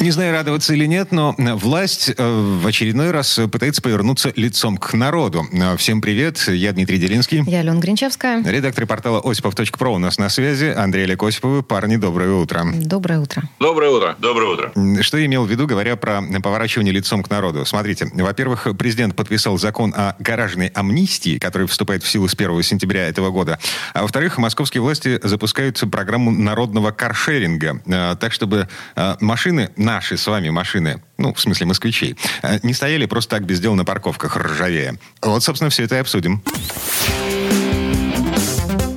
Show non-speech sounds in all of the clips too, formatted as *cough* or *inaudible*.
Не знаю, радоваться или нет, но власть э, в очередной раз пытается повернуться лицом к народу. Э, Всем привет, я Дмитрий Делинский. Я Алена Гринчевская. Редактор портала осипов.про у нас на связи. Андрей Олег Осиповы. Парни, доброе утро. Доброе утро. Доброе утро. Доброе утро. Что я имел в виду, говоря про поворачивание лицом к народу? Смотрите, во-первых, президент подписал закон о гаражной амнистии, который вступает в силу с 1 сентября этого года. А во-вторых, московские власти запускают программу народного каршеринга, э, так чтобы э, машины, наши с вами машины, ну, в смысле москвичей, э, не стояли просто так без дела на парковках, ржавея. Вот, собственно, все это и обсудим.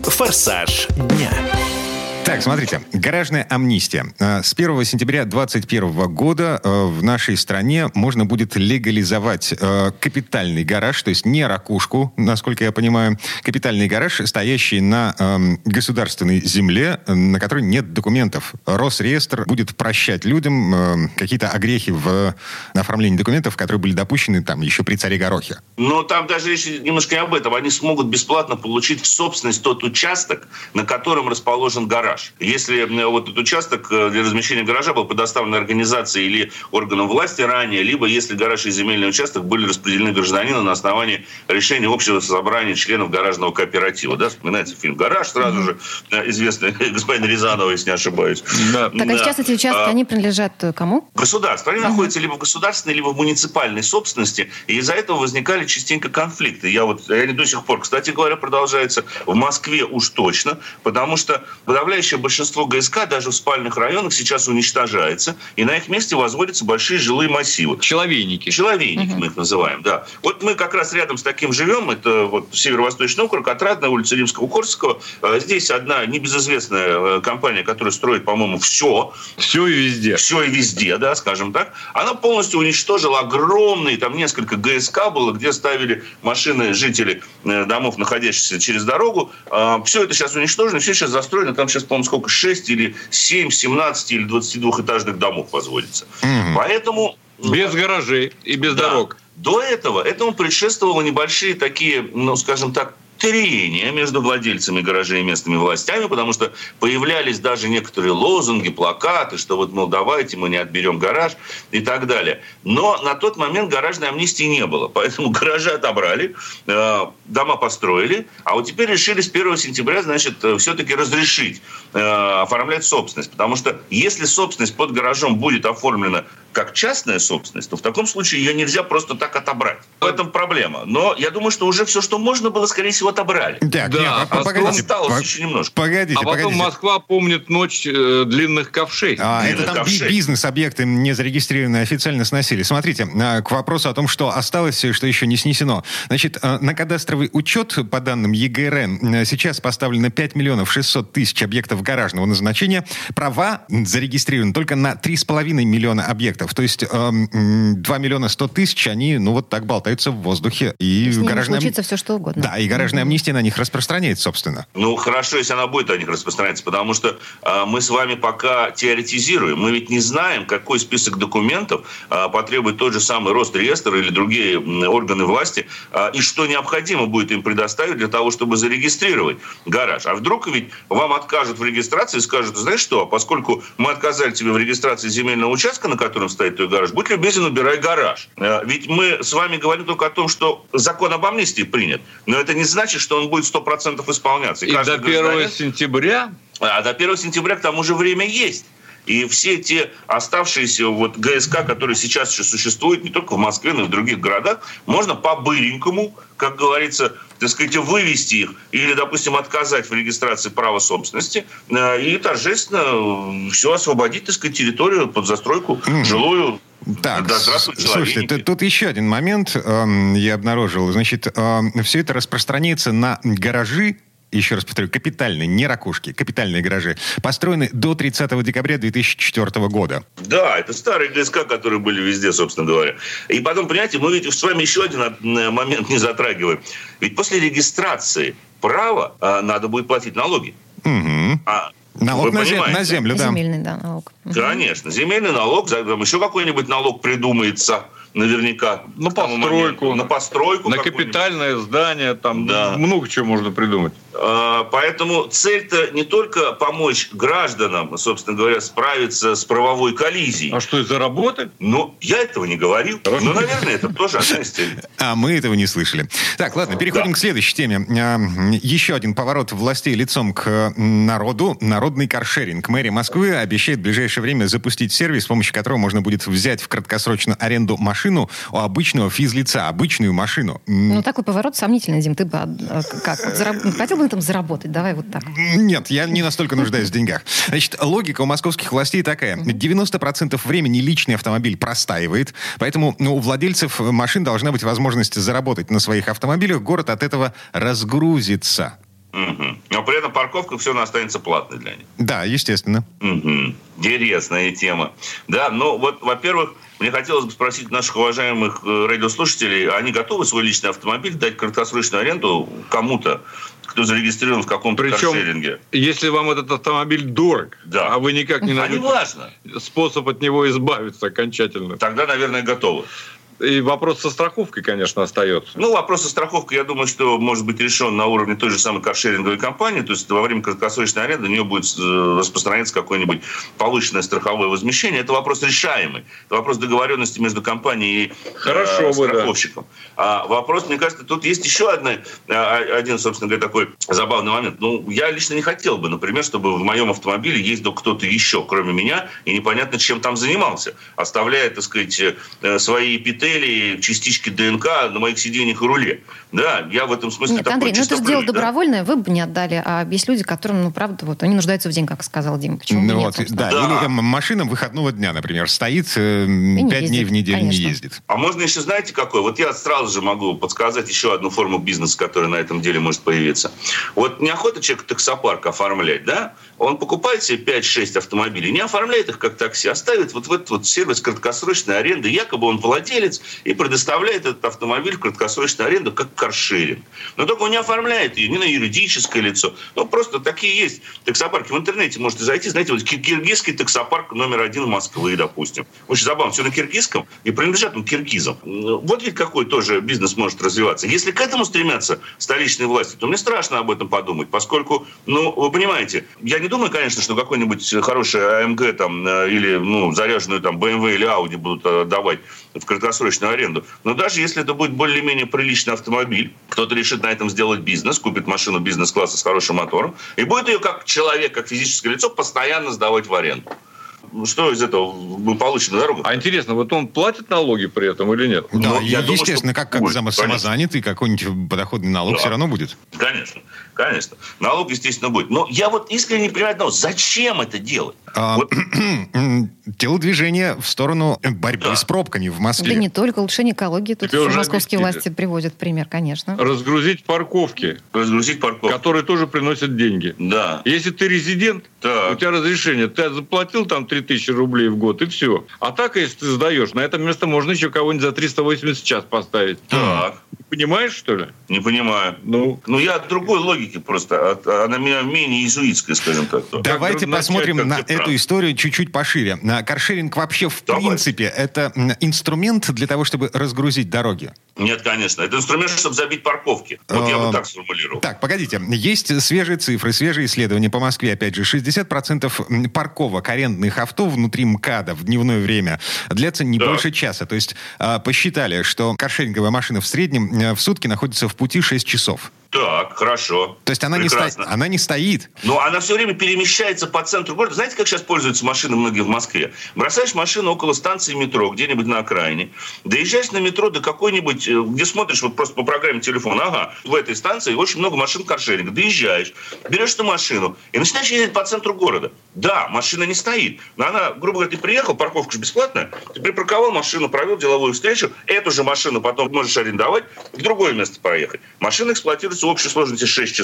«Форсаж дня». Так, смотрите, гаражная амнистия. Э, С 1 сентября 2021 года э, в нашей стране можно будет легализовать э, капитальный гараж, то есть не ракушку, насколько я понимаю, капитальный гараж, стоящий на эм, государственной земле, на которой нет документов. Росреестр будет прощать людям какие-то огрехи в оформлении документов, которые были допущены там еще при царе Горохе. Но там даже речь немножко не об этом. Они смогут бесплатно получить в собственность тот участок, на котором расположен гараж. Если э, вот этот участок э, для размещения гаража был предоставлен организации или органам власти ранее, либо если гараж и земельный участок были распределены гражданину на основании решения общего собрания членов гаражного кооператива. Да, вспоминается фильм «Гараж» сразу же, э, известный *laughs* господин Рязанова, если не ошибаюсь. Да. Так а сейчас эти участки, А, они принадлежат кому? Государство. Они находятся либо в государственной, либо в муниципальной собственности, и из-за этого возникали частенько конфликты. Я вот, они до сих пор, кстати говоря, продолжаются в Москве уж точно, потому что подавляющее большинство ГСК даже в спальных районах сейчас уничтожается, и на их месте возводятся большие жилые массивы. Человейники. Человейники мы их называем, да. Вот мы как раз рядом с таким живем, это вот северо-восточный округ, Отрадная улица Римского Корсакова. Э, Здесь одна небезызвестная э, компания, которая строит, по-моему, все, Все и везде. все и везде, да, скажем так, она полностью уничтожила огромные, там несколько ГСК было, где ставили машины жителей э, домов, находящихся через дорогу. Все это сейчас уничтожено, все сейчас застроено. Там сейчас, по-моему, сколько, 6 или 7, 17 или 22-этажных домов возводится. Поэтому... Без гаражей и без Да. дорог. До этого этому предшествовало небольшие такие, ну, скажем так, трения между владельцами гаражей и местными властями, потому что появлялись даже некоторые лозунги, плакаты, что вот, мол, давайте мы не отберем гараж и так далее. Но на тот момент гаражной амнистии не было, поэтому *laughs* гаражи отобрали, э, дома построили, а вот теперь решили с 1 сентября, значит, все-таки разрешить э, оформлять собственность, потому что если собственность под гаражом будет оформлена как частная собственность, то в таком случае ее нельзя просто так отобрать. В этом проблема. Но я думаю, что уже все, что можно было, скорее всего, отобрали. Так, Да, нет, а по- погодите, осталось по- еще немножко. Погодите, А потом погодите. Москва помнит ночь э, длинных ковшей. А, Длинных это там ковшей. бизнес-объекты не зарегистрированные официально сносили. Смотрите, а, к вопросу о том, что осталось, и что еще не снесено. Значит, а, на кадастровый учет, по данным ЕГРН, а, сейчас поставлено 5 миллионов 600 тысяч объектов гаражного назначения. Права зарегистрированы только на 3,5 миллиона объектов. То есть а, м, 2 миллиона 100 тысяч, они, ну, вот так болтаются в воздухе. И гаражная... случится все, что угодно. Да, и гаражная амнистия на них распространяется, собственно. Ну, хорошо, если она будет о них распространяться, потому что а, мы с вами пока теоретизируем. Мы ведь не знаем, какой список документов а, потребует тот же самый Росреестр или другие органы власти, а, и что необходимо будет им предоставить для того, чтобы зарегистрировать гараж. А вдруг ведь вам откажут в регистрации и скажут, знаешь что, поскольку мы отказали тебе в регистрации земельного участка, на котором стоит твой гараж, будь любезен, убирай гараж. А, Ведь мы с вами говорим только о том, что закон об амнистии принят, но это не значит, что он будет 100% исполняться. И каждый до 1 гражданин- сентября а до 1 сентября к тому же время есть. И все те оставшиеся вот ГСК, которые сейчас еще существуют, не только в Москве, но и в других городах, можно по-быренькому, как говорится, так сказать, вывести их или, допустим, отказать в регистрации права собственности э, и торжественно все освободить, так сказать, территорию под застройку жилую. Так, да, слушайте, человейники. тут, еще один момент эм, я обнаружил. Значит, все это распространяется на гаражи, еще раз повторю, капитальные, не ракушки, капитальные гаражи, построены до 30 декабря 2004 года. Да, это старые ГСК, которые были везде, собственно говоря. И потом, понимаете, мы ведь с вами еще один э, момент не затрагиваем. Ведь после регистрации право, а, надо будет платить налоги. Мгм. А Налог на, зе- понимаете? на землю, да. Земельный, да, налог. Конечно, земельный налог, там еще какой-нибудь налог придумается наверняка. На постройку. моменту. На постройку. На капитальное здание, там Да. много чего можно придумать. А, Поэтому цель-то не только помочь гражданам, собственно говоря, справиться с правовой коллизией. А что, из-за работы? Но я этого не говорил. Хорошо. Но, наверное, это тоже одна из целей. А мы этого не слышали. Так, ладно, переходим Да. к следующей теме. А, Еще один поворот властей лицом к народу. Народный каршеринг. Мэрия Москвы обещает в ближайшее время запустить сервис, с помощью которого можно будет взять в краткосрочную аренду машину у обычного физлица, обычную машину. Ну, такой поворот сомнительный, Дим. Ты бы а, как? Вот зараб- ну, Хотел бы на этом заработать? Давай вот так. Нет, я не настолько нуждаюсь в деньгах. Значит, логика у московских властей такая. 90% времени личный автомобиль простаивает, поэтому ну, у владельцев машин должна быть возможность заработать на своих автомобилях. Город от этого разгрузится. Мгм. Но при этом парковка все равно останется платной для них. Да, естественно. Мгм. Интересная тема. Да, ну вот, во-первых, мне хотелось бы спросить наших уважаемых э, радиослушателей, они готовы свой личный автомобиль дать краткосрочную аренду кому-то, кто зарегистрирован в каком-то Причем, каршеринге? если вам этот автомобиль дорог, Да. а вы никак не А не найдете важно. способ от него избавиться окончательно. Тогда, наверное, готовы. И вопрос со страховкой, конечно, остается. Ну, вопрос о страховке, я думаю, что может быть решен на уровне той же самой каршеринговой компании. То есть во время краткосрочной аренды у нее будет э, распространяться какое-нибудь повышенное страховое возмещение. Это вопрос решаемый. Это вопрос договоренности между компанией и э, Хорошо бы, да. страховщиком. А вопрос, мне кажется, тут есть еще одна, э, один, собственно говоря, такой забавный момент. Ну, я лично не хотел бы, например, чтобы в моем автомобиле ездил кто-то еще, кроме меня, и непонятно, чем там занимался, оставляя, так сказать, э, свои эпители, частички ДНК на моих сиденьях и руле. Да, я в этом смысле Нет, такой Андрей, ну это же дело да. добровольное, вы бы не отдали, а есть люди, которым, ну, правда, вот, они нуждаются в деньгах, как сказал Дим. Почему Ну нет, вот, собственно? да, Да. или э, машина выходного дня, например, стоит э, пять дней в неделю конечно. не ездит. А можно еще, знаете, какой? Вот я сразу же могу подсказать еще одну форму бизнеса, которая на этом деле может появиться. Вот неохота человеку таксопарк оформлять, да? Он покупает себе 5-6 автомобилей, не оформляет их как такси, а ставит вот в этот вот сервис краткосрочной аренды. Якобы он владелец и предоставляет этот автомобиль в краткосрочную аренду как каршеринг. Но только он не оформляет ее ни на юридическое лицо. Ну, просто такие есть таксопарки. В интернете можете зайти, знаете, вот ки- киргизский таксопарк номер один Москвы, допустим. Очень забавно, все на киргизском и принадлежат ну, киргизам. Вот ведь какой тоже бизнес может развиваться. Если к этому стремятся столичные власти, то мне страшно об этом подумать, поскольку, ну, вы понимаете, я не думаю, конечно, что какой-нибудь хороший АМГ там э, или, ну, заряженную там BMW или Audi будут э, давать в краткосрочную аренду. Но даже если это будет более-менее приличный автомобиль, кто-то решит на этом сделать бизнес, купит машину бизнес-класса с хорошим мотором, и будет ее как человек, как физическое лицо постоянно сдавать в аренду. Что из этого мы получим на дорогу? А интересно, вот он платит налоги при этом или нет? Да, Ну, я думаю, естественно, что как, как будет, самозанятый, какой-нибудь подоходный налог Да. все равно будет. Конечно, конечно. Налог, естественно, будет. Но я вот искренне не понимаю одного. Зачем это делать? А, Вот *clears throat* телодвижение в сторону борьбы Да. с пробками в Да Москве. не только улучшение экологии. Тут Тебе уже московские объяснили. власти приводят пример, конечно. Разгрузить парковки, разгрузить парковку. которые тоже приносят деньги. Да. Если ты резидент, Так. у тебя разрешение, ты заплатил там 3000 рублей в год, и все. А так, если ты сдаешь, на это место можно еще кого-нибудь за 380 в час поставить. Так. Понимаешь, что ли? Не понимаю. Ну, Ну, я другой логики просто. От- она меня менее иезуитская, скажем так. Давайте начать, посмотрим как на эту прав. историю чуть-чуть пошире. А, Каршеринг вообще в Давай. принципе это инструмент для того, чтобы разгрузить дороги. Нет, конечно. Это инструмент, чтобы забить парковки. Вот я А, бы так сформулировал. Так, погодите. Есть свежие цифры, свежие исследования по Москве. Опять же, 60% м, парковок арендных авто внутри МКАДа в дневное время длятся не Да. больше часа. То есть а, посчитали, что каршеринговая машина в среднем э, в сутки находится в пути 6 часов. Так, хорошо. То есть она не, стоит, Прекрасно. она не стоит. Но она все время перемещается по центру города. Знаете, как сейчас пользуются машины многие в Москве? Бросаешь машину около станции метро, где-нибудь на окраине, доезжаешь на метро до какой-нибудь, э, где смотришь вот просто по программе телефона, ага, в этой станции очень много машин каршеринга, доезжаешь, берешь эту машину и начинаешь ездить по центру центру города. Да, машина не стоит. Но она, грубо говоря, ты приехал, парковка же бесплатная, ты припарковал машину, провел деловую встречу, эту же машину потом можешь арендовать, в другое место проехать. Машина эксплуатируется в общей сложности 6 часов.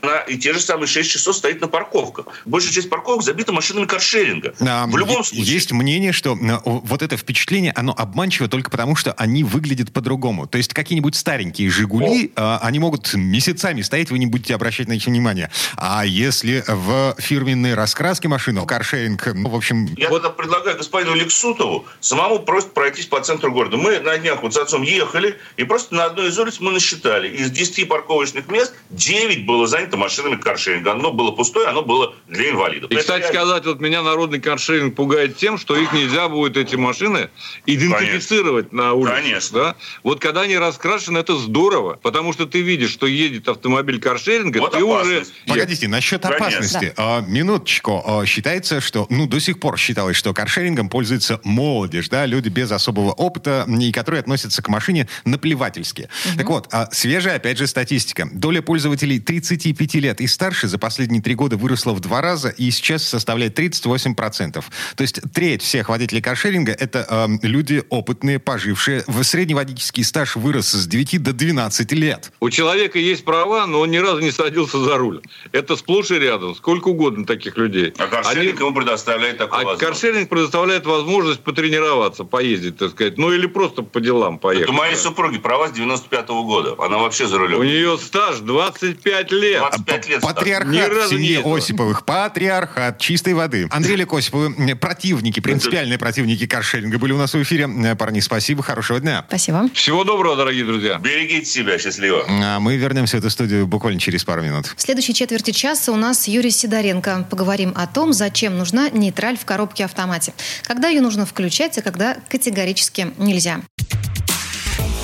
Она и те же самые 6 часов стоит на парковках. Большая часть парковок забита машинами каршеринга. А, в любом случае. Есть мнение, что э, вот это впечатление, оно обманчиво только потому, что они выглядят по-другому. То есть какие-нибудь старенькие «Жигули», э, они могут месяцами стоять, вы не будете обращать на них внимания. А если в фирменной раскраске машину, каршеринг, ну, в общем... Я тогда предлагаю господину Лексутову самому просто пройтись по центру города. Мы на днях вот с отцом ехали, и просто на одной из улиц мы насчитали. Из 10 парковочных мест 9 было занято машинами каршеринга. Одно было пустое, оно было для инвалидов. И, кстати реально. сказать, вот меня народный каршеринг пугает тем, что их нельзя будет, эти машины, идентифицировать на улице. Конечно. Да? Вот когда они раскрашены, это здорово, потому что ты видишь, что едет автомобиль каршеринга, Вот ты уже... опасность. Погодите, насчет Конечно. опасности. А, минуточку. А, считается, что, ну, до сих пор считалось, что каршерингом пользуется молодежь, да, люди без особого опыта, и которые относятся к машине наплевательски. Так вот, а, свежая, опять же, статистика. Доля пользователей 35 лет и старше за последние три года выросла в два раза и сейчас составляет 38%. То есть треть всех водителей каршеринга это эм, люди опытные, пожившие. В средний водительский стаж вырос с 9 до 12 лет. У человека есть права, но он ни разу не садился за руль. Это сплошь и рядом. Сколько угодно таких людей. А каршеринг Они- ему предоставляет такую А возможность. каршеринг предоставляет возможность потренироваться, поездить, так сказать. Ну или просто по делам поехать. Это у моей супруги права с 95 года. Она вообще за У рулем. нее стаж 25 лет. 25 лет. Патриархат ездила. Осиповых. Патриархат чистой воды. Андрей Лек Осиповы, м, противники, принципиальные противники каршеринга были у нас в эфире. Э, Парни, спасибо, хорошего дня. Спасибо. Всего доброго, дорогие друзья. Берегите себя, счастливо. А мы вернемся в эту студию буквально через пару минут. В следующей четверти часа у нас Юрий Сидоренко. Поговорим о том, зачем нужна нейтраль в коробке автомате. Когда ее нужно включать, а когда категорически нельзя.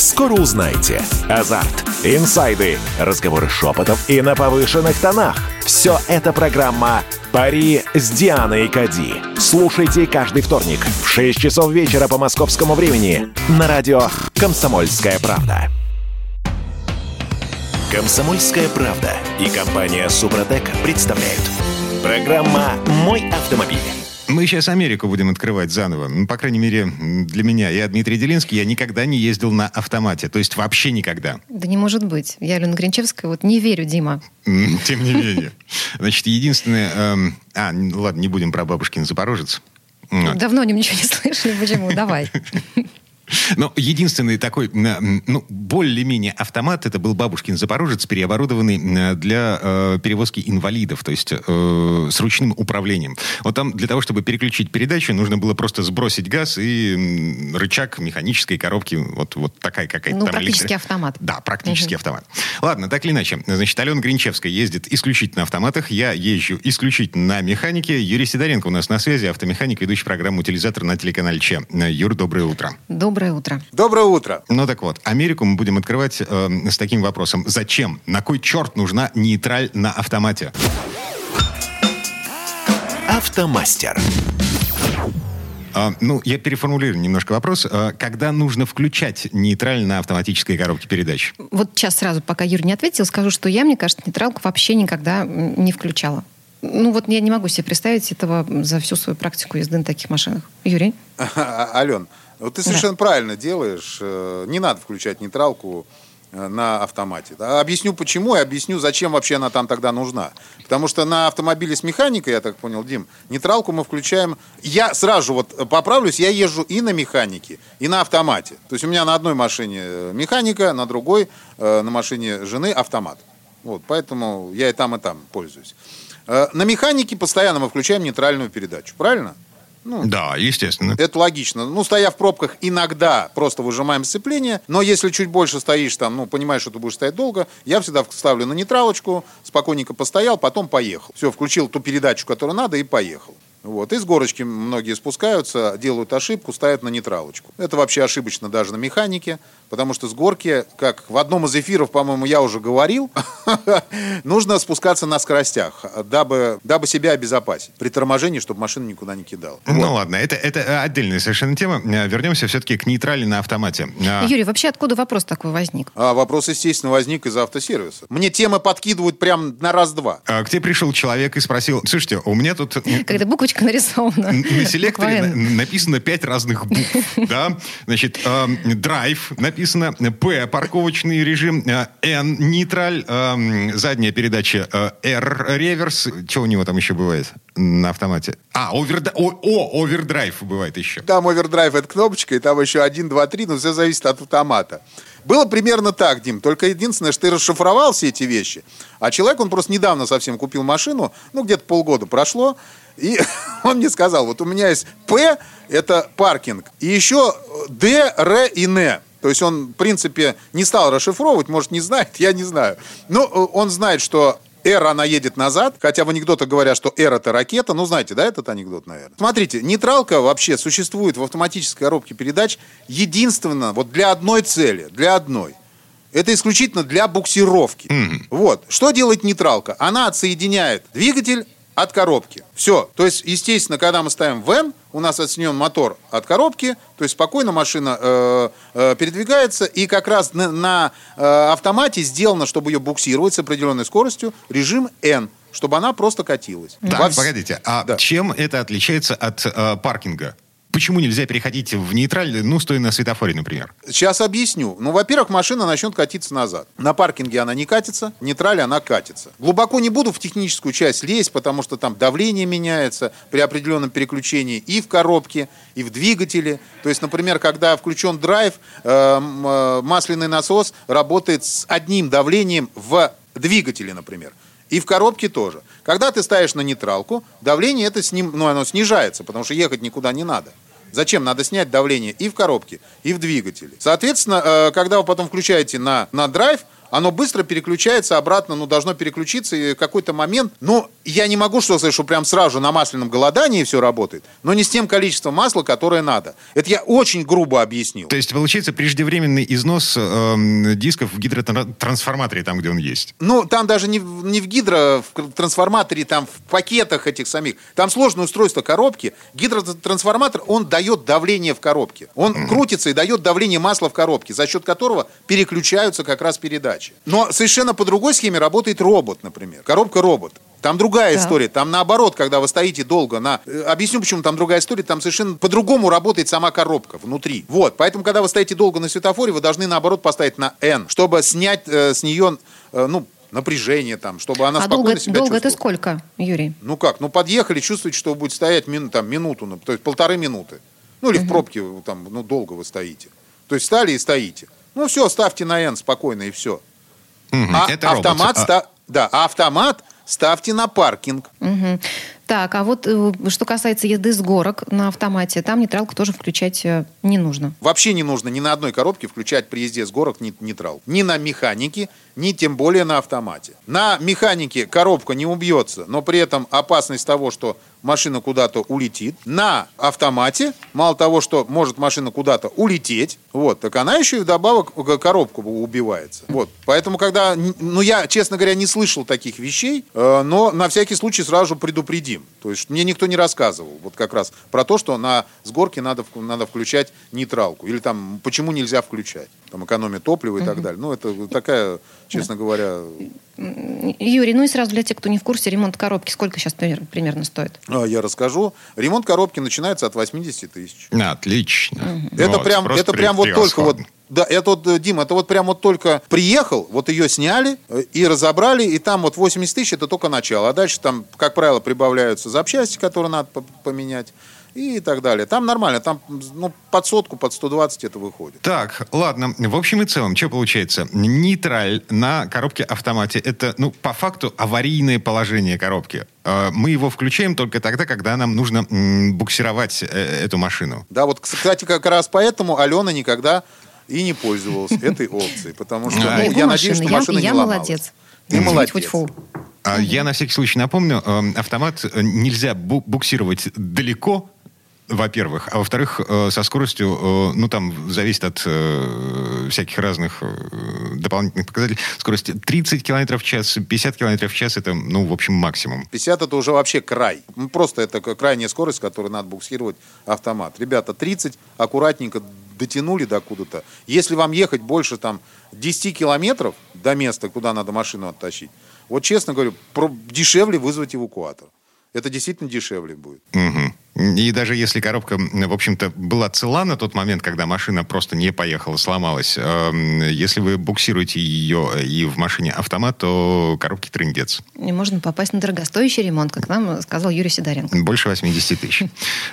Скоро узнаете. Азарт, инсайды, разговоры шепотов и на повышенных тонах. Все это программа «Пари с Дианой Кади». Слушайте каждый вторник в 6 часов вечера по московскому времени на радио «Комсомольская правда». «Комсомольская правда» и компания «Супротек» представляют. Программа «Мой автомобиль». Мы сейчас Америку будем открывать заново. Ну, по крайней мере, для меня. Я Дмитрий Делинский, я никогда не ездил на автомате. То есть вообще никогда. Да не может быть. Я, Алена Гринчевская, вот не верю, Дима. Тем не менее. Значит, единственное... эм, А, ладно, не будем про бабушкин Запорожец. Вот. Давно о нем ничего не слышали. Почему? Давай. Но единственный такой, ну, более-менее автомат, это был бабушкин Запорожец, переоборудованный для э, перевозки инвалидов, то есть э, с ручным управлением. Вот там для того, чтобы переключить передачу, нужно было просто сбросить газ и рычаг механической коробки, вот, вот такая какая-то Ну, там практически электро- автомат. Да, практически автомат. Ладно, так или иначе. Значит, Алена Гринчевская ездит исключительно на автоматах, я езжу исключительно на механике. Юрий Сидоренко у нас на связи, автомеханик, ведущий программу «Утилизатор» на телеканале Че. Юр, доброе утро. Доброе утро. Доброе утро. Ну так вот, Америку мы будем открывать э, с таким вопросом. Зачем? На кой черт нужна нейтраль на автомате? Автомастер. А, ну, я переформулирую немножко вопрос. А, когда нужно включать нейтраль на автоматической коробке передач? Вот сейчас сразу, пока Юрий не ответил, скажу, что я, мне кажется, нейтралку вообще никогда не включала. Ну вот я не могу себе представить этого за всю свою практику езды на таких машинах. Юрий? *laughs* Ален, вот ты совершенно правильно делаешь. Э, Не надо включать нейтралку э, на автомате. Да? Объясню почему и объясню, зачем вообще она там тогда нужна. Потому что на автомобиле с механикой, я так понял, Дим, нейтралку мы включаем... Я сразу вот поправлюсь, я езжу и на механике, и на автомате. То есть у меня на одной машине э, механика, на другой, на машине жены автомат. Вот, поэтому я и там, и там пользуюсь. На механике постоянно мы включаем нейтральную передачу, правильно? Ну, Да, естественно. это логично. Ну, стоя в пробках, иногда просто выжимаем сцепление. Но если чуть больше стоишь там, ну, понимаешь, что ты будешь стоять долго, я всегда ставлю на нейтралочку, спокойненько постоял, потом поехал. Все, включил ту передачу, которую надо, и поехал. Вот. И с горочки многие спускаются, делают ошибку, ставят на нейтралочку. Это вообще ошибочно даже на механике, потому что с горки, как в одном из эфиров, по-моему, я уже говорил, *laughs* нужно спускаться на скоростях, дабы, дабы себя обезопасить при торможении, чтобы машина никуда не кидала. Ну Вот. ладно, это, это отдельная совершенно тема. Э, Вернемся все-таки к нейтрали на автомате. А, Юрий, вообще откуда вопрос такой возник? А вопрос, естественно, возник из автосервиса. Мне темы подкидывают прям на раз-два. а, К тебе пришел человек и спросил, слушайте, у меня тут... *laughs* Когда буквочка нарисована. На селекторе написано пять разных букв, да? Значит, эм, драйв написано, P парковочный режим, э, N нейтраль, эм, задняя передача, э, R реверс. Что у него там еще бывает на автомате? А, оверда- о, о, овердрайв бывает еще. Там овердрайв это кнопочка, и там еще 1, 2, 3, но все зависит от автомата. Было примерно так, Дим. Только единственное, что ты расшифровал все эти вещи. А человек, он просто недавно совсем купил машину, ну, где-то полгода прошло, и *laughs* он мне сказал, вот у меня есть P, это паркинг, и еще Д, Р и Н. То есть он, в принципе, не стал расшифровывать, может, не знает, *laughs* я не знаю. Но э, он знает, что R, она едет назад, хотя в анекдотах говорят, что R это ракета. Ну, знаете, да, этот анекдот, наверное. Смотрите, нейтралка вообще существует в автоматической коробке передач единственно вот для одной цели, для одной. Это исключительно для буксировки. Вот. Что делает нейтралка? Она отсоединяет двигатель от коробки. Все. То есть, естественно, когда мы ставим в N, у нас отсоединен мотор от коробки, то есть спокойно машина э, э, передвигается, и как раз на, на, э, автомате сделано, чтобы ее буксировать с определенной скоростью, режим N, чтобы она просто катилась. Так, Во погодите, а Да. чем это отличается от э, паркинга? Почему нельзя переходить в нейтраль, ну, стоя на светофоре, например? Сейчас объясню. Ну, во-первых, машина начнет катиться назад. На паркинге она не катится, в нейтрале она катится. Глубоко не буду в техническую часть лезть, потому что там давление меняется при определенном переключении и в коробке, и в двигателе. То есть, например, когда включен драйв, э, э, масляный насос работает с одним давлением в двигателе, например. И в коробке тоже. Когда ты ставишь на нейтралку, давление это с ним, ну, оно снижается, потому что ехать никуда не надо. Зачем? Надо снять давление и в коробке, и в двигателе. Соответственно, э, когда вы потом включаете на, на драйв, оно быстро переключается обратно, ну, должно переключиться и какой-то момент. Ну, я не могу что сказать, что прям сразу же на масляном голодании все работает, но не с тем количеством масла, которое надо. Это я очень грубо объяснил. То есть, получается, преждевременный износ эм, дисков в гидротрансформаторе, там, где он есть. Ну, там даже не, не в гидро, в трансформаторе, там в пакетах этих самих. Там сложное устройство коробки. Гидротрансформатор, он дает давление в коробке. Он крутится и дает давление масла в коробке, за счет которого переключаются как раз передачи. Но совершенно по другой схеме работает робот, например. Коробка робот. Там другая Так. история. Там наоборот, когда вы стоите долго на... э, Объясню, почему там другая история. Там совершенно по-другому работает сама коробка внутри. Вот. Поэтому, когда вы стоите долго на светофоре, вы должны наоборот поставить на N, чтобы снять э, с нее, э, ну, напряжение там, чтобы она А спокойно долго, себя долго это чувствовала. сколько, Юрий? Ну как? Ну подъехали, чувствуете, что вы будете стоять мин- там, минуту, ну, то есть полторы минуты. Ну или в пробке там, ну долго вы стоите. То есть стали и стоите. Ну все, ставьте на N спокойно и все. Мгм, А это робот. автомат, А- ста- да, а автомат ставьте на паркинг. Мгм. Так, а вот э, что касается езды с горок на автомате, там нейтралку тоже включать э, не нужно. Вообще не нужно ни на одной коробке включать при езде с горок нейтрал. Ни на механике, ни тем более на автомате. На механике коробка не убьется, но при этом опасность того, что машина куда-то улетит. На автомате, мало того, что может машина куда-то улететь, вот, так она еще и вдобавок коробку убивается. Вот. Поэтому, когда, ну, я, честно говоря, не слышал таких вещей, э, но на всякий случай сразу предупредим. То есть мне никто не рассказывал вот как раз про то, что на с горки надо, надо включать нейтралку. Или там, почему нельзя включать. Там экономия топлива и так далее. Ну, это такая, честно говоря... М, Юрий, ну и сразу для тех, кто не в курсе, ремонт коробки сколько сейчас пример- примерно стоит? а, Я расскажу. Ремонт коробки начинается от 80 тысяч. Отлично. Это Вот, прям, это прям вот только вот, да, это вот, э, Дим, это вот прям вот только приехал, вот ее сняли э, и разобрали, и там вот 80 тысяч это только начало. А дальше там, как правило, прибавляются запчасти, которые надо по- поменять и так далее. Там нормально, там ну, под сотку, под 120 это выходит. Так, ладно. В общем и целом, что получается? Нейтраль на коробке автомате это, ну, по факту аварийное положение коробки. Э, Мы его включаем только тогда, когда нам нужно буксировать э, эту машину. Да, вот, кстати, как раз поэтому Алена никогда и не пользовалась *laughs* этой опцией, потому что А, ну, я надеюсь, что я, машина я не ломалась. молодец. Ты молодец. А Я на всякий случай напомню, э, автомат э, нельзя бу- буксировать далеко, во-первых, а во-вторых, э, со скоростью, э, ну там зависит от э, всяких разных дополнительных показателей, скорости 30 км в час, 50 км в час это, ну, в общем, максимум. 50 это уже вообще край. Ну, Просто это крайняя скорость, с которой надо буксировать автомат. Ребята, 30, аккуратненько дотянули до куда-то. Если вам ехать больше там 10 километров до места, куда надо машину оттащить, вот честно говорю, дешевле вызвать эвакуатор. Это действительно дешевле будет. Мгм. И даже если коробка, в общем-то, была цела на тот момент, когда машина просто не поехала, сломалась, эм, если вы буксируете ее и в машине автомат, то коробки трындец. И можно попасть на дорогостоящий ремонт, как нам сказал Юрий Сидоренко. Больше 80 тысяч.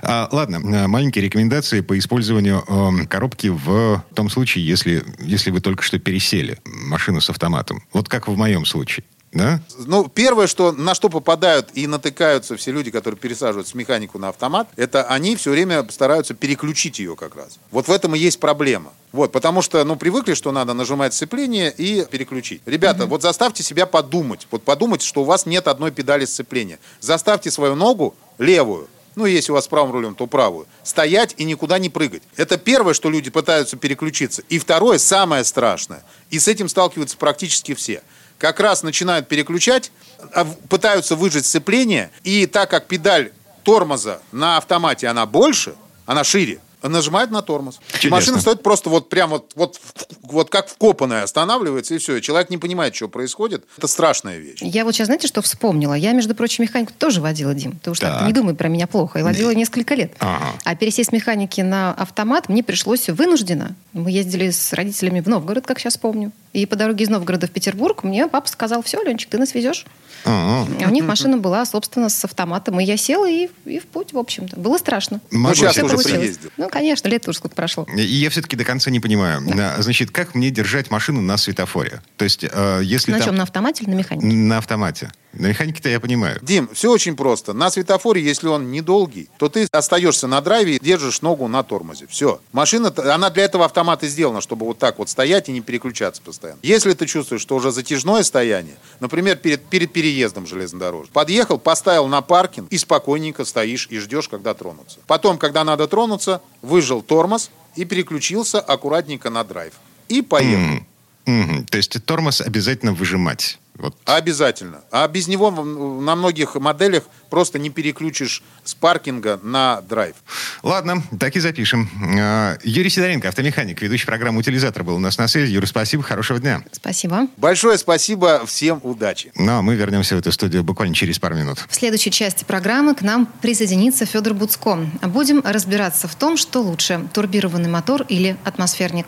А, ладно, э, маленькие рекомендации по использованию эм, коробки в том случае, если, если вы только что пересели машину с автоматом. Вот как в моем случае. Да? Ну, первое, что, на что попадают и натыкаются все люди, которые пересаживают с механику на автомат, это они все время стараются переключить ее как раз. Вот в этом и есть проблема. Вот, потому что, ну, привыкли, что надо нажимать сцепление и переключить. Ребята, вот заставьте себя подумать. Вот подумайте, что у вас нет одной педали сцепления. Заставьте свою ногу левую, ну, если у вас правым рулем, то правую, стоять и никуда не прыгать. Это первое, что люди пытаются переключиться. И второе, самое страшное, и с этим сталкиваются практически все. Как раз начинают переключать, а пытаются выжать сцепление, и так как педаль тормоза на автомате, она больше, она шире, нажимает на тормоз. И Чудесно. машина стоит просто вот прям вот, вот, вот как вкопанная, останавливается, и все. Человек не понимает, что происходит. Это страшная вещь. Я вот сейчас, знаете, что вспомнила? Я, между прочим, механику тоже водила, Дим. Ты уж так, Так. не думай про меня плохо. И водила несколько лет. Ага. А пересесть с механики на автомат мне пришлось вынужденно. Мы ездили с родителями в Новгород, как сейчас помню. И по дороге из Новгорода в Петербург мне папа сказал, все, Ленчик, ты нас везешь. А, у них машина была, собственно, с автоматом. И я села и, и в путь, в общем-то. Было страшно. Сейчас Всё себе уже приездил. Ну, конечно, лет уже сколько прошло. И я все-таки до конца не понимаю. А, Значит, как мне держать машину на светофоре? То есть, э, если На там... чем, на автомате или на механике? На автомате. На механике-то я понимаю. Дим, все очень просто. На светофоре, если он недолгий, то ты остаешься на драйве и держишь ногу на тормозе. Все. Машина, она для этого автомат и сделана, чтобы вот так вот стоять и не переключаться постоянно. Если ты чувствуешь, что уже затяжное стояние, например, перед, перед переездом железнодорожным, подъехал, поставил на паркинг и спокойненько стоишь и ждешь, когда тронуться. Потом, когда надо тронуться, выжил тормоз и переключился аккуратненько на драйв. И поехал. М, мгм. То есть тормоз обязательно выжимать. Вот. Обязательно. А без него на многих моделях просто не переключишь с паркинга на драйв. Ладно, так и запишем. А, Юрий Сидоренко, автомеханик, ведущий программы «Утилизатор» был у нас на связи. Юрий, спасибо, хорошего дня. Спасибо. Большое спасибо, всем удачи. Ну, а мы вернемся в эту студию буквально через пару минут. В следующей части программы к нам присоединится Федор Буцко. Будем разбираться в том, что лучше – турбированный мотор или атмосферник.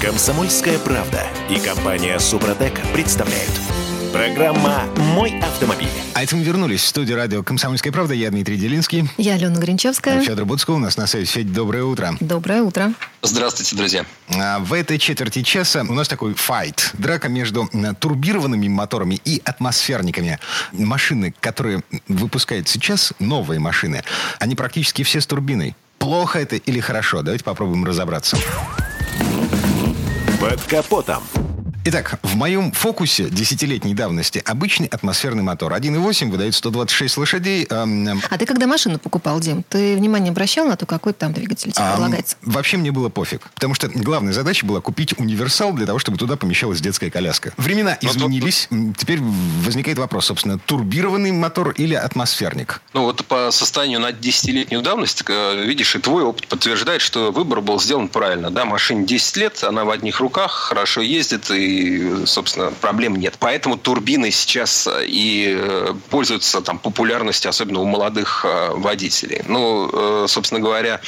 «Комсомольская правда» и компания «Супротек» представляют. Программа «Мой автомобиль». А это мы вернулись в студию радио «Комсомольская правда». Я Дмитрий Делинский. Я Алена Гринчевская. Федор Буцко у нас на связи. Федь, доброе утро. Доброе утро. Здравствуйте, друзья. А, В этой четверти часа у нас такой файт. Драка между турбированными моторами и атмосферниками. Машины, которые выпускают сейчас, новые машины, они практически все с турбиной. Плохо это или хорошо? Давайте попробуем разобраться. Под капотом. Итак, в моем фокусе десятилетней давности обычный атмосферный мотор. 1.8 выдает 126 лошадей. эм, А ты когда машину покупал, Дим, ты внимание обращал на то, какой там двигатель тебе А, предлагается? Вообще мне было пофиг. Потому что главная задача была купить универсал для того, чтобы туда помещалась детская коляска. Времена Ну, изменились. М, Теперь возникает вопрос, собственно, турбированный мотор или атмосферник? Ну вот по состоянию на 10-летнюю давность, э, видишь, и твой опыт подтверждает, что выбор был сделан правильно. Да, машине 10 лет, она в одних руках, хорошо ездит, и собственно, проблем нет. Поэтому турбины сейчас и пользуются там популярностью, особенно у молодых водителей. Ну, собственно говоря,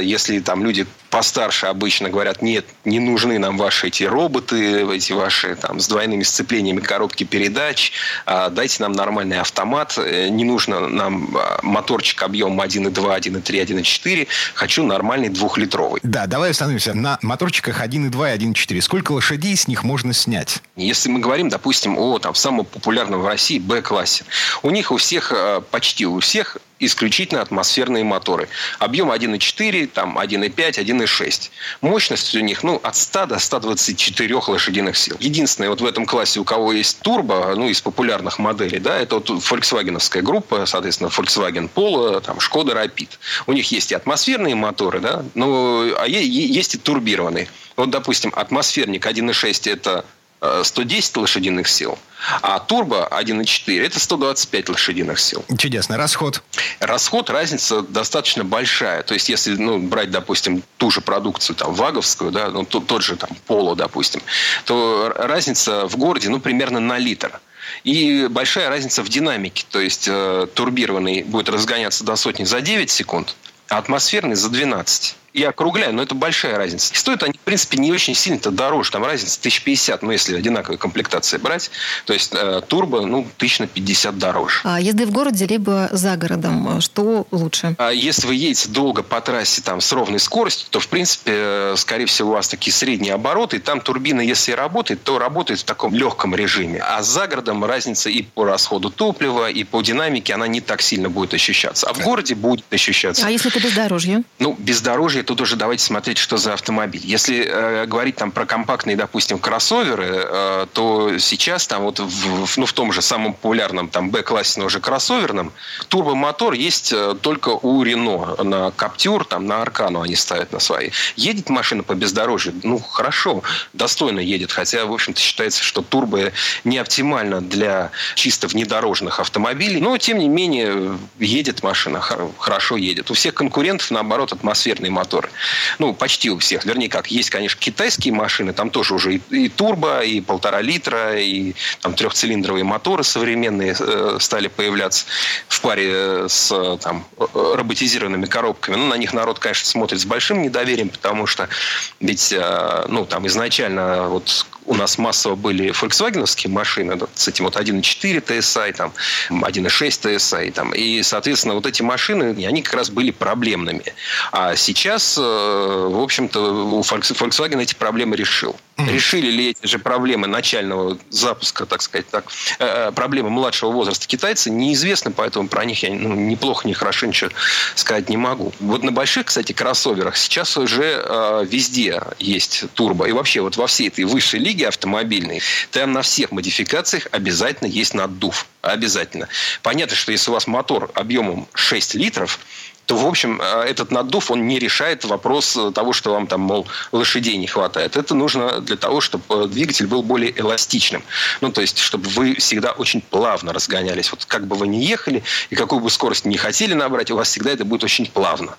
если там люди постарше обычно говорят, нет, не нужны нам ваши эти роботы, эти ваши там с двойными сцеплениями коробки передач, а, дайте нам нормальный автомат, э, не нужно нам а, моторчик объемом 1.2, 1.3, 1.4, хочу нормальный двухлитровый. Да, давай остановимся на моторчиках 1.2 и 1.4. Сколько лошадей с них можно снять? Если мы говорим, допустим, о там, самом популярном в России Б-классе, у них у всех, а, почти у всех исключительно атмосферные моторы. Объем 1,4, там 1,5, 1,6. Мощность у них ну, от 100 до 124 лошадиных сил. Единственное, вот в этом классе, у кого есть турбо, ну, из популярных моделей, да, это вот Volkswagen группа, соответственно, Volkswagen Polo, там, Skoda Rapid. У них есть и атмосферные моторы, да, но а есть и турбированные. Вот, допустим, атмосферник 1,6 это 110 э, лошадиных сил, а турбо 1.4 это 125 лошадиных сил. Чудесно. Расход? Расход, разница достаточно большая. То есть, если ну, брать, допустим, ту же продукцию там, ваговскую, да, ну, тот, тот же там, поло, допустим, то разница в городе ну, примерно на литр. И большая разница в динамике. То есть, э, турбированный будет разгоняться до сотни за 9 секунд, а атмосферный за 12 я округляю, но это большая разница. И стоят они, в принципе, не очень сильно-то дороже. Там разница 1050, ну, если одинаковые комплектации брать. То есть э, турбо, ну, 1050 дороже. А езды в городе либо за городом, что лучше? А если вы едете долго по трассе там с ровной скоростью, то, в принципе, э, скорее всего, у вас такие средние обороты. И там турбина, если работает, то работает в таком легком режиме. А за городом разница и по расходу топлива, и по динамике, она не так сильно будет ощущаться. А в городе будет ощущаться. А если по бездорожью? Ну, бездорожье тут уже давайте смотреть, что за автомобиль. Если э, говорить там про компактные, допустим, кроссоверы, э, то сейчас там вот в, ну, в том же самом популярном там Б-классе, но уже кроссоверном, турбомотор есть э, только у Рено. На Каптюр, там на Аркану они ставят на свои. Едет машина по бездорожью? Ну, хорошо, достойно едет. Хотя, в общем-то, считается, что турбо не оптимально для чисто внедорожных автомобилей. Но, тем не менее, едет машина, хорошо едет. У всех конкурентов, наоборот, атмосферный мотор моторы. Ну, почти у всех. Вернее, как, есть, конечно, китайские машины, там тоже уже и, и турбо, и полтора литра, и там трехцилиндровые моторы современные э, стали появляться в паре с там, роботизированными коробками. Ну, на них народ, конечно, смотрит с большим недоверием, потому что ведь, э, ну, там изначально вот у нас массово были фольксвагеновские машины с этим вот 1.4 TSI, там, 1.6 TSI. Там, и, соответственно, вот эти машины, они как раз были проблемными. А сейчас, э, в общем-то, у Volkswagen эти проблемы решил. Решили ли эти же проблемы начального запуска, так сказать, так, э, э, проблемы младшего возраста китайцы, неизвестно, поэтому про них я ну, неплохо, не хорошо ничего сказать не могу. Вот на больших, кстати, кроссоверах сейчас уже э, везде есть турбо. И вообще вот во всей этой высшей лиге автомобильной, там на всех модификациях обязательно есть наддув. Обязательно. Понятно, что если у вас мотор объемом 6 литров, то, в общем, э, этот наддув, он не решает вопрос того, что вам там, мол, лошадей не хватает. Это нужно для того, чтобы э, двигатель был более эластичным. Ну, то есть, чтобы вы всегда очень плавно разгонялись. Вот как бы вы ни ехали, и какую бы скорость не хотели набрать, у вас всегда это будет очень плавно.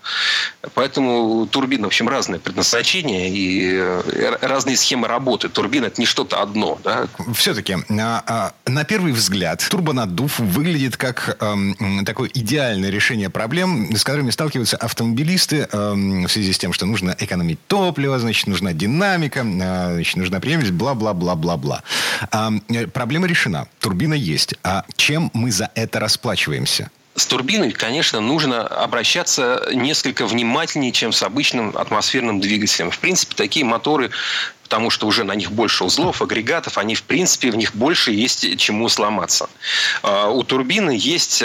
Поэтому турбина, в общем, разное предназначение и э, разные схемы работы. Турбина – это не что-то одно. Да? Все-таки, а, а, на первый взгляд, турбонаддув выглядит как эм, такое идеальное решение проблем, с которыми сталкиваются автомобилисты э, в связи с тем, что нужно экономить топливо, значит, нужна динамика, э, значит, нужна преемственность, бла-бла-бла-бла-бла. Э, проблема решена. Турбина есть. А чем мы за это расплачиваемся? с турбиной, конечно, нужно обращаться несколько внимательнее, чем с обычным атмосферным двигателем. В принципе, такие моторы потому что уже на них больше узлов, агрегатов, они, в принципе, в них больше есть чему сломаться. А, у турбины есть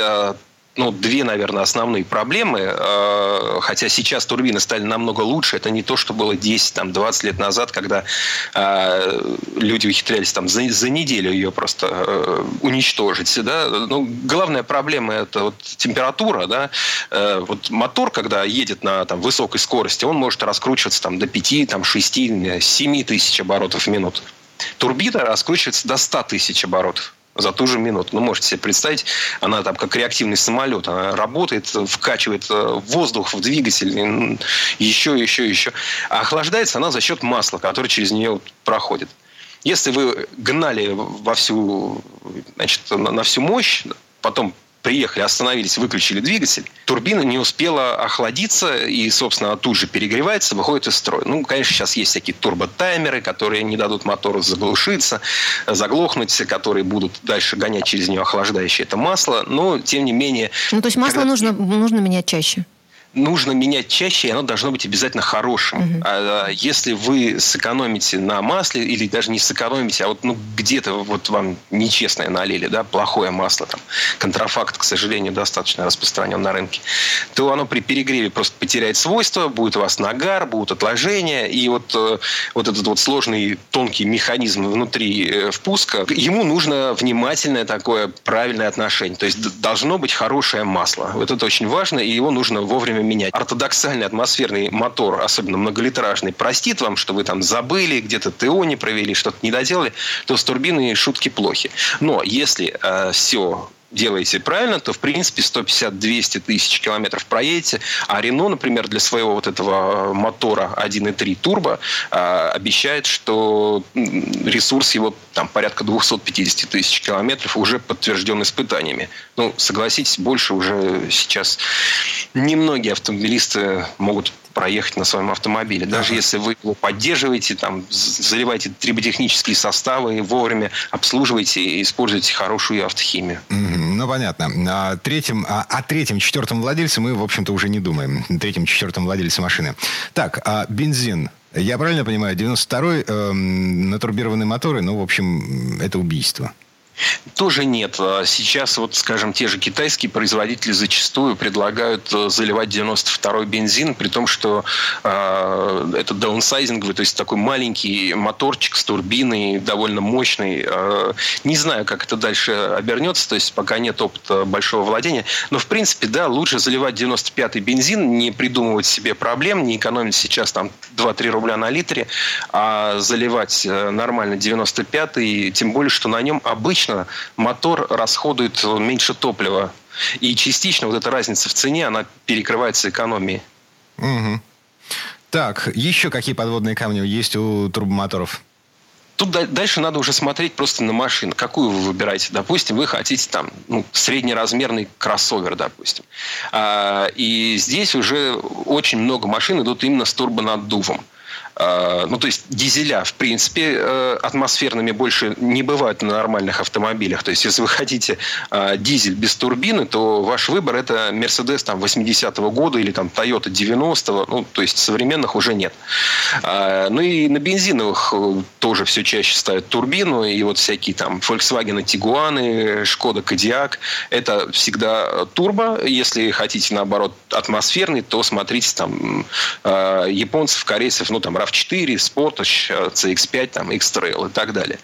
ну, две, наверное, основные проблемы. Э, хотя сейчас турбины стали намного лучше. Это не то, что было 10-20 лет назад, когда э, люди ухитрялись там за, за неделю ее просто э, уничтожить. Да? Ну, главная проблема – это вот температура. Да? Вот мотор, когда едет на там, высокой скорости, он может раскручиваться там, до 5, там, 6, 7 тысяч оборотов в минуту. Турбина раскручивается до 100 тысяч оборотов за ту же минуту. Ну, можете себе представить, она там как реактивный самолет, она работает, вкачивает э, воздух в двигатель, еще, еще, еще. А охлаждается она за счет масла, которое через нее проходит. Если вы гнали во всю, значит, на всю мощь, потом приехали, остановились, выключили двигатель, турбина не успела охладиться и, собственно, тут же перегревается, выходит из строя. Ну, конечно, сейчас есть всякие турботаймеры, которые не дадут мотору заглушиться, заглохнуть, которые будут дальше гонять через нее охлаждающее это масло, но, тем не менее... Ну, то есть масло когда... нужно, нужно менять чаще? Нужно менять чаще, и оно должно быть обязательно хорошим. Угу. А, если вы сэкономите на масле, или даже не сэкономите, а вот ну, где-то вот вам нечестное налили, да, плохое масло, там, контрафакт, к сожалению, достаточно распространен на рынке, то оно при перегреве просто потеряет свойства, будет у вас нагар, будут отложения, и вот, э, вот этот вот сложный тонкий механизм внутри э, впуска, ему нужно внимательное такое правильное отношение. То есть должно быть хорошее масло. Вот это очень важно, и его нужно вовремя менять. Ортодоксальный атмосферный мотор, особенно многолитражный, простит вам, что вы там забыли, где-то ТО не провели, что-то не доделали, то с турбиной шутки плохи. Но если э, все делаете правильно, то, в принципе, 150-200 тысяч километров проедете. А Рено, например, для своего вот этого э, мотора 1.3 турбо э, обещает, что ресурс его там порядка 250 тысяч километров уже подтвержден испытаниями. Ну, согласитесь, больше уже сейчас немногие автомобилисты могут проехать на своем автомобиле. Даже если вы его поддерживаете, там, заливаете триботехнические составы, вовремя обслуживаете и используете хорошую автохимию. Ну, понятно. А третьем, а, о третьем, четвертом владельце мы, в общем-то, уже не думаем. Третьем, четвертом владельце машины. Так, а бензин. Я правильно понимаю, 92-й э, натурбированные моторы, ну, в общем, это убийство. Тоже нет. А сейчас, вот, скажем, те же китайские производители зачастую предлагают э, заливать 92-й бензин, при том, что э, это даунсайзинговый, то есть такой маленький моторчик с турбиной, довольно мощный. Э, не знаю, как это дальше обернется, то есть пока нет опыта большого владения. Но, в принципе, да, лучше заливать 95-й бензин, не придумывать себе проблем, не экономить сейчас там 2-3 рубля на литре, а заливать э, нормально 95-й, тем более, что на нем обычно частично мотор расходует меньше топлива. И частично вот эта разница в цене, она перекрывается экономией. Угу. Так, еще какие подводные камни есть у турбомоторов? Тут дальше надо уже смотреть просто на машину. Какую вы выбираете? Допустим, вы хотите там ну, среднеразмерный кроссовер, допустим. А, и здесь уже очень много машин идут именно с турбонаддувом. А, ну, то есть дизеля, в принципе, э, атмосферными больше не бывают на нормальных автомобилях. То есть, если вы хотите а, дизель без турбины, то ваш выбор это Mercedes там 80-го года или там Toyota 90-го. Ну, то есть, современных уже нет. А, ну, и на бензиновых э, тоже все чаще ставят турбину. И вот всякие там Volkswagen Tiguan, Шкода Кодиак. Это всегда турбо. Если хотите, наоборот, атмосферный, то смотрите там японцев, корейцев, ну, там, RAV4, Sportage, CX-5, там, X-Trail и так далее.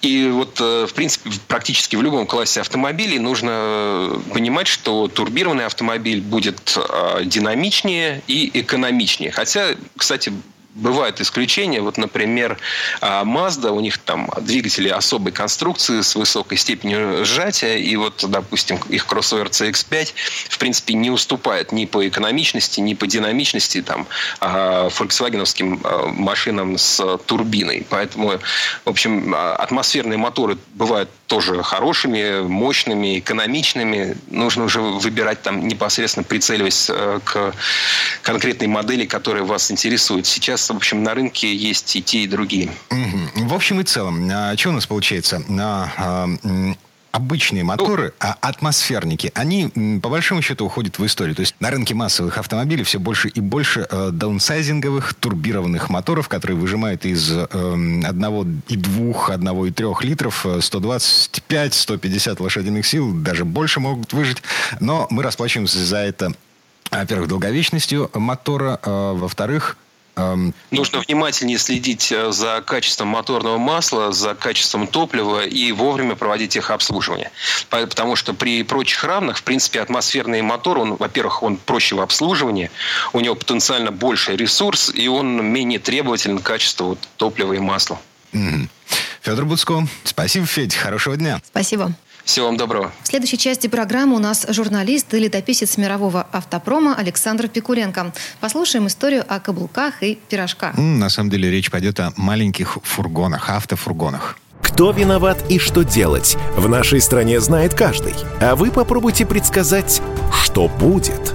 И вот, э, в принципе, практически в любом классе автомобилей нужно э, понимать, что турбированный автомобиль будет э, динамичнее и экономичнее. Хотя, кстати, бывают исключения. Вот, например, а, Mazda, у них там двигатели особой конструкции с высокой степенью сжатия, и вот, допустим, их кроссовер CX-5, в принципе, не уступает ни по экономичности, ни по динамичности там, а, фольксвагеновским а, машинам с турбиной. Поэтому, в общем, атмосферные моторы бывают тоже хорошими, мощными, экономичными. Нужно уже выбирать там непосредственно прицеливаясь э, к конкретной модели, которая вас интересует. Сейчас, в общем, на рынке есть и те, и другие. В общем и целом, а, что у нас получается? А, обычные моторы, а атмосферники, они по большому счету уходят в историю. То есть на рынке массовых автомобилей все больше и больше э, даунсайзинговых турбированных моторов, которые выжимают из э, одного и двух, одного и трех литров 125-150 э, лошадиных сил, даже больше могут выжить. Но мы расплачиваемся за это, во-первых, долговечностью мотора, э, во-вторых, Нужно внимательнее следить э, за качеством моторного масла, за качеством топлива и вовремя проводить их обслуживание. Потому что при прочих равных, в принципе, атмосферный мотор, он, во-первых, он проще в обслуживании, у него потенциально больше ресурс, и он менее требователен к качеству топлива и масла. Федор Буцко. Спасибо, Федь. Хорошего дня. Спасибо. Всего вам доброго. В следующей части программы у нас журналист и летописец мирового автопрома Александр Пикуленко. Послушаем историю о каблуках и пирожках. На самом деле речь пойдет о маленьких фургонах, автофургонах. Кто виноват и что делать, в нашей стране знает каждый. А вы попробуйте предсказать, что будет.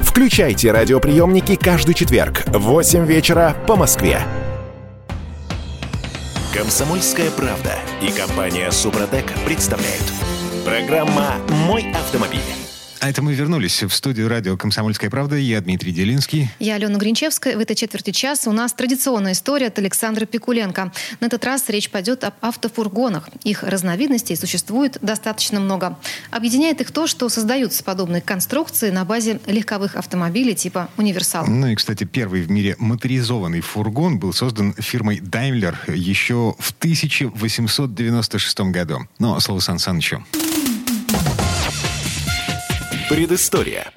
Включайте радиоприемники каждый четверг в 8 вечера по Москве. Комсомольская правда и компания Супротек представляют. Программа «Мой автомобиль». А это мы вернулись в студию радио «Комсомольская правда». Я Дмитрий Делинский. Я Алена Гринчевская. В этой четверти часа у нас традиционная история от Александра Пикуленко. На этот раз речь пойдет об автофургонах. Их разновидностей существует достаточно много. Объединяет их то, что создаются подобные конструкции на базе легковых автомобилей типа «Универсал». Ну и, кстати, первый в мире моторизованный фургон был создан фирмой Daimler еще в 1896 году. Но слово Сан Санычу. Предыстория.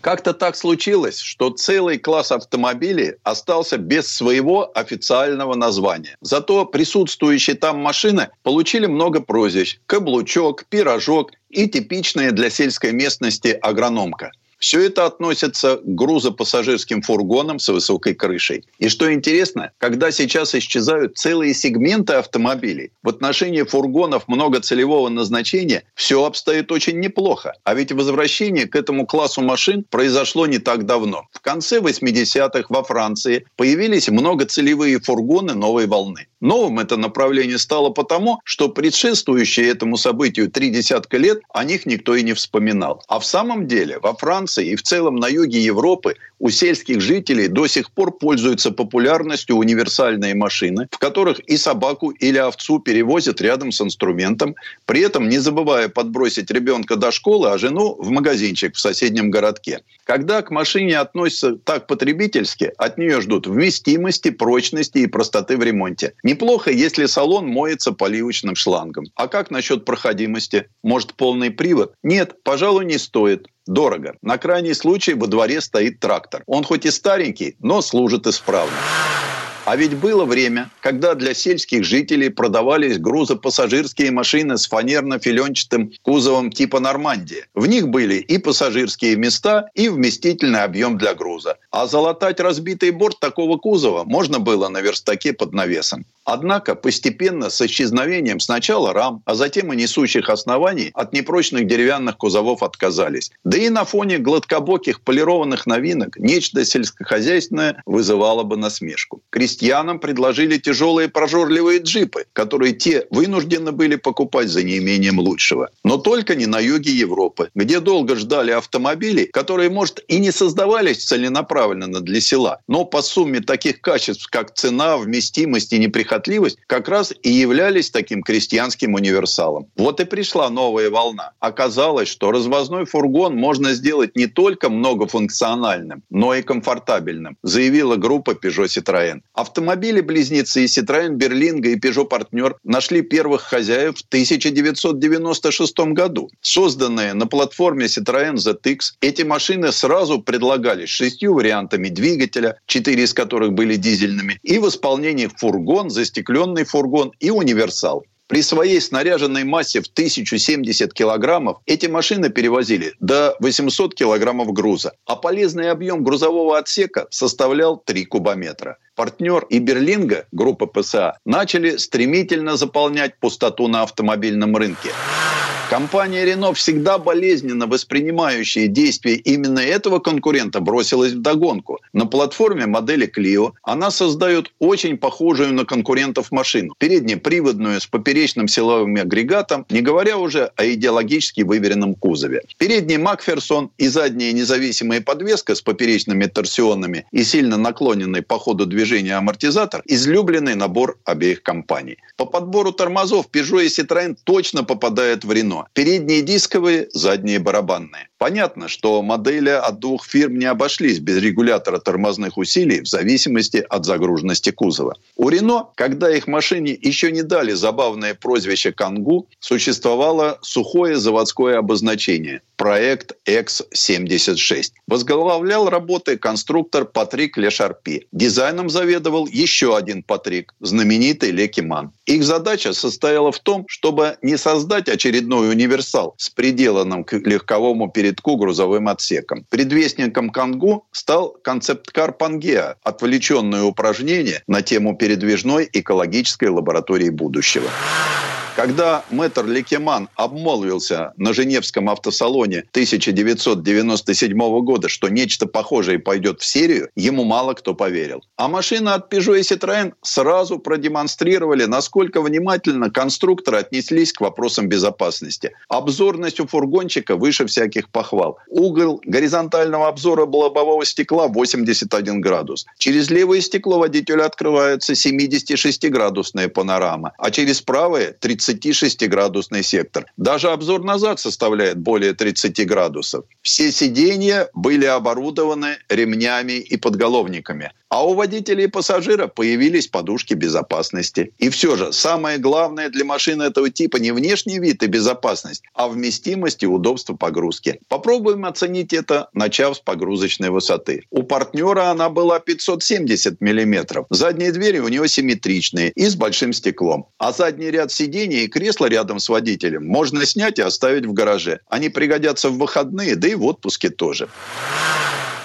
Как-то так случилось, что целый класс автомобилей остался без своего официального названия. Зато присутствующие там машины получили много прозвищ. Каблучок, пирожок и типичная для сельской местности агрономка – все это относится к грузопассажирским фургонам с высокой крышей. И что интересно, когда сейчас исчезают целые сегменты автомобилей, в отношении фургонов многоцелевого назначения все обстоит очень неплохо. А ведь возвращение к этому классу машин произошло не так давно. В конце 80-х во Франции появились многоцелевые фургоны новой волны. Новым это направление стало потому, что предшествующие этому событию три десятка лет о них никто и не вспоминал. А в самом деле во Франции и в целом на юге Европы у сельских жителей до сих пор пользуются популярностью универсальные машины, в которых и собаку или овцу перевозят рядом с инструментом, при этом не забывая подбросить ребенка до школы, а жену в магазинчик в соседнем городке. Когда к машине относятся так потребительски, от нее ждут вместимости, прочности и простоты в ремонте. Неплохо, если салон моется поливочным шлангом. А как насчет проходимости? Может, полный привод? Нет, пожалуй, не стоит. Дорого. На крайний случай во дворе стоит трактор. Он хоть и старенький, но служит исправно. А ведь было время, когда для сельских жителей продавались грузопассажирские машины с фанерно-филенчатым кузовом типа «Нормандия». В них были и пассажирские места, и вместительный объем для груза. А залатать разбитый борт такого кузова можно было на верстаке под навесом. Однако постепенно с исчезновением сначала рам, а затем и несущих оснований от непрочных деревянных кузовов отказались. Да и на фоне гладкобоких полированных новинок нечто сельскохозяйственное вызывало бы насмешку. Крестьянам предложили тяжелые прожорливые джипы, которые те вынуждены были покупать за неимением лучшего. Но только не на юге Европы, где долго ждали автомобили, которые, может, и не создавались целенаправленно для села, но по сумме таких качеств, как цена, вместимость и неприхотливость как раз и являлись таким крестьянским универсалом. Вот и пришла новая волна. Оказалось, что развозной фургон можно сделать не только многофункциональным, но и комфортабельным, заявила группа Peugeot Citroën. Автомобили-близнецы Citroën Berlingo и Peugeot Partner нашли первых хозяев в 1996 году. Созданные на платформе Citroën ZX, эти машины сразу предлагались шестью вариантами двигателя, четыре из которых были дизельными, и в исполнении фургон за застекленный фургон и универсал. При своей снаряженной массе в 1070 килограммов эти машины перевозили до 800 килограммов груза, а полезный объем грузового отсека составлял 3 кубометра. Партнер и Берлинга, группа ПСА, начали стремительно заполнять пустоту на автомобильном рынке. Компания Renault, всегда болезненно воспринимающая действия именно этого конкурента, бросилась в догонку. На платформе модели Clio она создает очень похожую на конкурентов машину. Переднеприводную с поперечным силовым агрегатом, не говоря уже о идеологически выверенном кузове. Передний Макферсон и задняя независимая подвеска с поперечными торсионами и сильно наклоненный по ходу движения амортизатор – излюбленный набор обеих компаний. По подбору тормозов Peugeot и Citroën точно попадают в Renault равно. Передние дисковые, задние барабанные. Понятно, что модели от двух фирм не обошлись без регулятора тормозных усилий в зависимости от загруженности кузова. У Рено, когда их машине еще не дали забавное прозвище «Кангу», существовало сухое заводское обозначение – проект X76. Возглавлял работы конструктор Патрик Лешарпи. Дизайном заведовал еще один Патрик, знаменитый Лекиман. Их задача состояла в том, чтобы не создать очередной универсал с приделанным к легковому передку грузовым отсеком. Предвестником Кангу стал концепт-кар Пангеа, отвлеченное упражнение на тему передвижной экологической лаборатории будущего. Когда мэтр Лекеман обмолвился на Женевском автосалоне 1997 года, что нечто похожее пойдет в серию, ему мало кто поверил. А машины от Peugeot и Citroën сразу продемонстрировали, насколько внимательно конструкторы отнеслись к вопросам безопасности. Обзорность у фургончика выше всяких похвал. Угол горизонтального обзора лобового стекла 81 градус. Через левое стекло водителю открывается 76-градусная панорама, а через правое 30 36-градусный сектор. Даже обзор назад составляет более 30 градусов. Все сиденья были оборудованы ремнями и подголовниками. А у водителей и пассажира появились подушки безопасности. И все же, самое главное для машины этого типа не внешний вид и безопасность, а вместимость и удобство погрузки. Попробуем оценить это, начав с погрузочной высоты. У партнера она была 570 мм. Задние двери у него симметричные и с большим стеклом. А задний ряд сидений и кресла рядом с водителем можно снять и оставить в гараже. Они пригодятся в выходные, да и в отпуске тоже.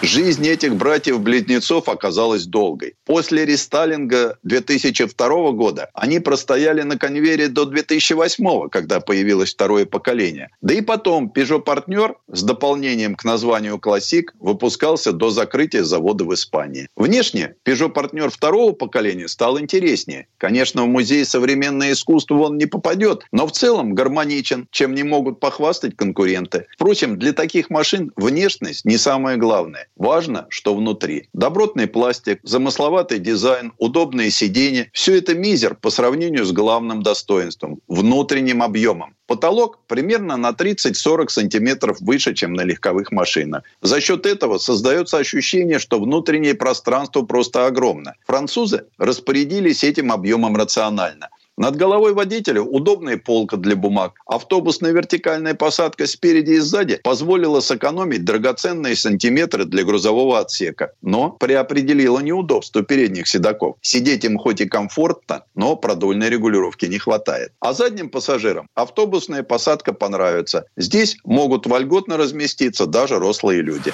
Жизнь этих братьев-близнецов оказалась долгой. После рестайлинга 2002 года они простояли на конвейере до 2008, когда появилось второе поколение. Да и потом Peugeot Партнер с дополнением к названию Classic выпускался до закрытия завода в Испании. Внешне Peugeot Партнер второго поколения стал интереснее. Конечно, в музей современное искусство он не попадет, но в целом гармоничен, чем не могут похвастать конкуренты. Впрочем, для таких машин внешность не самое главное. Важно, что внутри. Добротный пластик, замысловатый дизайн, удобные сиденья – все это мизер по сравнению с главным достоинством – внутренним объемом. Потолок примерно на 30-40 сантиметров выше, чем на легковых машинах. За счет этого создается ощущение, что внутреннее пространство просто огромно. Французы распорядились этим объемом рационально – над головой водителя удобная полка для бумаг. Автобусная вертикальная посадка спереди и сзади позволила сэкономить драгоценные сантиметры для грузового отсека, но приопределила неудобство передних седаков. Сидеть им хоть и комфортно, но продольной регулировки не хватает. А задним пассажирам автобусная посадка понравится. Здесь могут вольготно разместиться даже рослые люди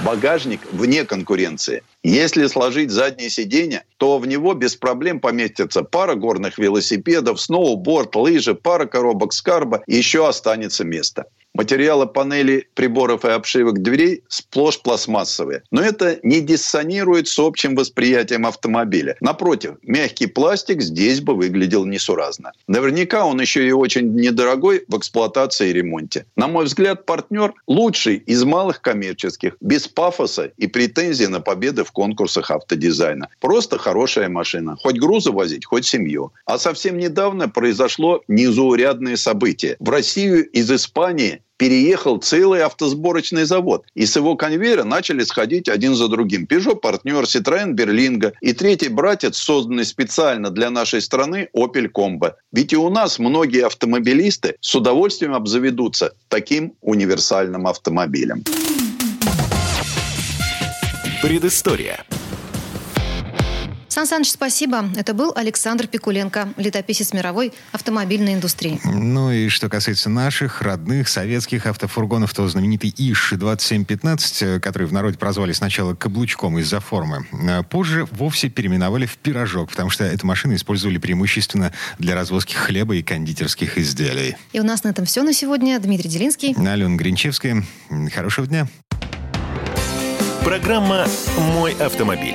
багажник вне конкуренции. Если сложить заднее сиденье, то в него без проблем поместится пара горных велосипедов, сноуборд, лыжи, пара коробок скарба, еще останется место. Материалы панелей приборов и обшивок дверей сплошь пластмассовые. Но это не диссонирует с общим восприятием автомобиля. Напротив, мягкий пластик здесь бы выглядел несуразно. Наверняка он еще и очень недорогой в эксплуатации и ремонте. На мой взгляд, партнер лучший из малых коммерческих, без пафоса и претензий на победы в конкурсах автодизайна. Просто хорошая машина. Хоть грузы возить, хоть семью. А совсем недавно произошло незаурядное событие. В Россию из Испании переехал целый автосборочный завод. И с его конвейера начали сходить один за другим. Peugeot партнер, Citroën Берлинга и третий братец, созданный специально для нашей страны, Opel Combo. Ведь и у нас многие автомобилисты с удовольствием обзаведутся таким универсальным автомобилем. Предыстория. Сан Саныч, спасибо. Это был Александр Пикуленко, летописец мировой автомобильной индустрии. Ну и что касается наших родных советских автофургонов, то знаменитый ИШ-2715, который в народе прозвали сначала каблучком из-за формы, э, позже вовсе переименовали в пирожок, потому что эту машину использовали преимущественно для развозки хлеба и кондитерских изделий. И у нас на этом все на сегодня. Дмитрий Делинский. Алена Гринчевская. Хорошего дня. Программа «Мой автомобиль».